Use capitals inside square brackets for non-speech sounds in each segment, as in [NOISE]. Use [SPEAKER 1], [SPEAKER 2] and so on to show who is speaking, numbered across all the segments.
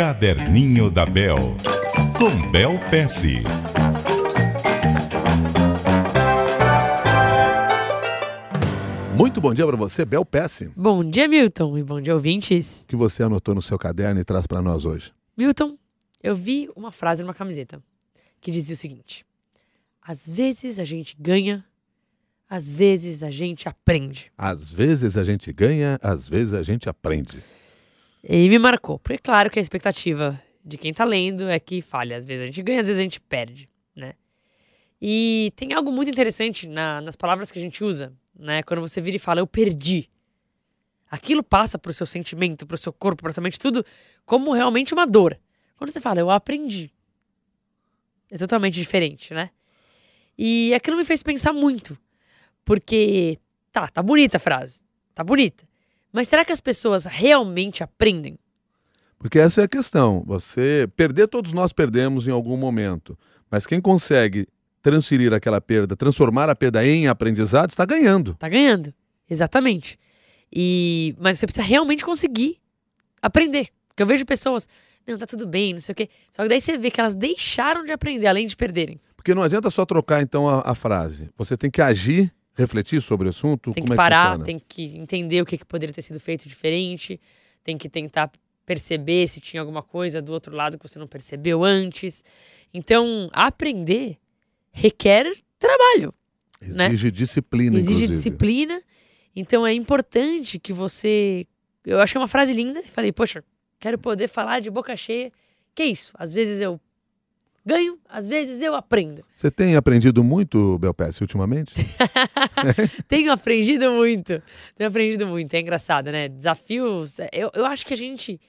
[SPEAKER 1] Caderninho da Bel, com Bel Pesce.
[SPEAKER 2] Muito bom dia para você, Bel Pesce.
[SPEAKER 3] Bom dia, Milton, e bom dia, ouvintes.
[SPEAKER 2] O que você anotou no seu caderno e traz para nós hoje?
[SPEAKER 3] Milton, eu vi uma frase numa camiseta que dizia o seguinte: Às vezes a gente ganha, às vezes a gente aprende.
[SPEAKER 2] Às vezes a gente ganha, às vezes a gente aprende.
[SPEAKER 3] E me marcou, porque é claro que a expectativa de quem tá lendo é que fale. Às vezes a gente ganha, às vezes a gente perde, né? E tem algo muito interessante na- nas palavras que a gente usa, né? Quando você vira e fala, eu perdi. Aquilo passa pro seu sentimento, pro seu corpo, pra sua mente, tudo como realmente uma dor. Quando você fala, eu aprendi. É totalmente diferente, né? E aquilo me fez pensar muito. Porque, tá, tá bonita a frase. Tá bonita. Mas será que as pessoas realmente aprendem?
[SPEAKER 2] Porque essa é a questão. Você perder, todos nós perdemos em algum momento. Mas quem consegue transferir aquela perda, transformar a perda em aprendizado, está ganhando.
[SPEAKER 3] Tá ganhando. Exatamente. E mas você precisa realmente conseguir aprender. Porque eu vejo pessoas, não, tá tudo bem, não sei o quê. Só que daí você vê que elas deixaram de aprender, além de perderem.
[SPEAKER 2] Porque não adianta só trocar então a, a frase. Você tem que agir, refletir sobre o assunto.
[SPEAKER 3] Tem que
[SPEAKER 2] é
[SPEAKER 3] parar,
[SPEAKER 2] funciona.
[SPEAKER 3] tem que entender o que, que poderia ter sido feito diferente, tem que tentar perceber se tinha alguma coisa do outro lado que você não percebeu antes. Então, aprender requer trabalho. né?
[SPEAKER 2] Exige disciplina,
[SPEAKER 3] exige
[SPEAKER 2] inclusive.
[SPEAKER 3] disciplina. Então é importante que você. Eu achei uma frase linda e falei, poxa, quero poder falar de boca cheia. Que isso? Às vezes eu ganho, às vezes eu aprendo.
[SPEAKER 2] Você tem aprendido muito, Belpes, ultimamente? [LAUGHS]
[SPEAKER 3] Tenho aprendido muito. Tenho aprendido muito. É engraçado, né? Desafios. Eu, eu acho que a gente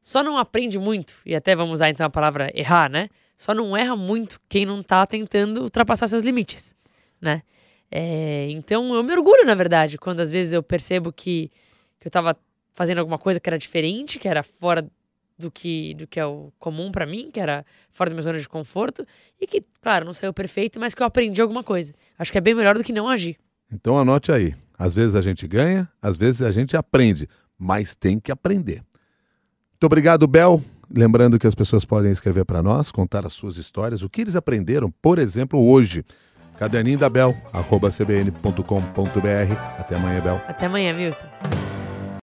[SPEAKER 3] só não aprende muito, e até vamos usar então a palavra errar, né? Só não erra muito quem não tá tentando ultrapassar seus limites, né? É, então eu me orgulho, na verdade, quando às vezes eu percebo que, que eu tava fazendo alguma coisa que era diferente, que era fora do que, do que é o comum pra mim, que era fora da minha zona de conforto, e que, claro, não saiu perfeito, mas que eu aprendi alguma coisa. Acho que é bem melhor do que não agir.
[SPEAKER 2] Então anote aí. Às vezes a gente ganha, às vezes a gente aprende, mas tem que aprender. Muito obrigado, Bel. Lembrando que as pessoas podem escrever para nós, contar as suas histórias, o que eles aprenderam, por exemplo, hoje. Caderninho da Bel, arroba cbn.com.br. Até amanhã, Bel.
[SPEAKER 3] Até amanhã, Milton.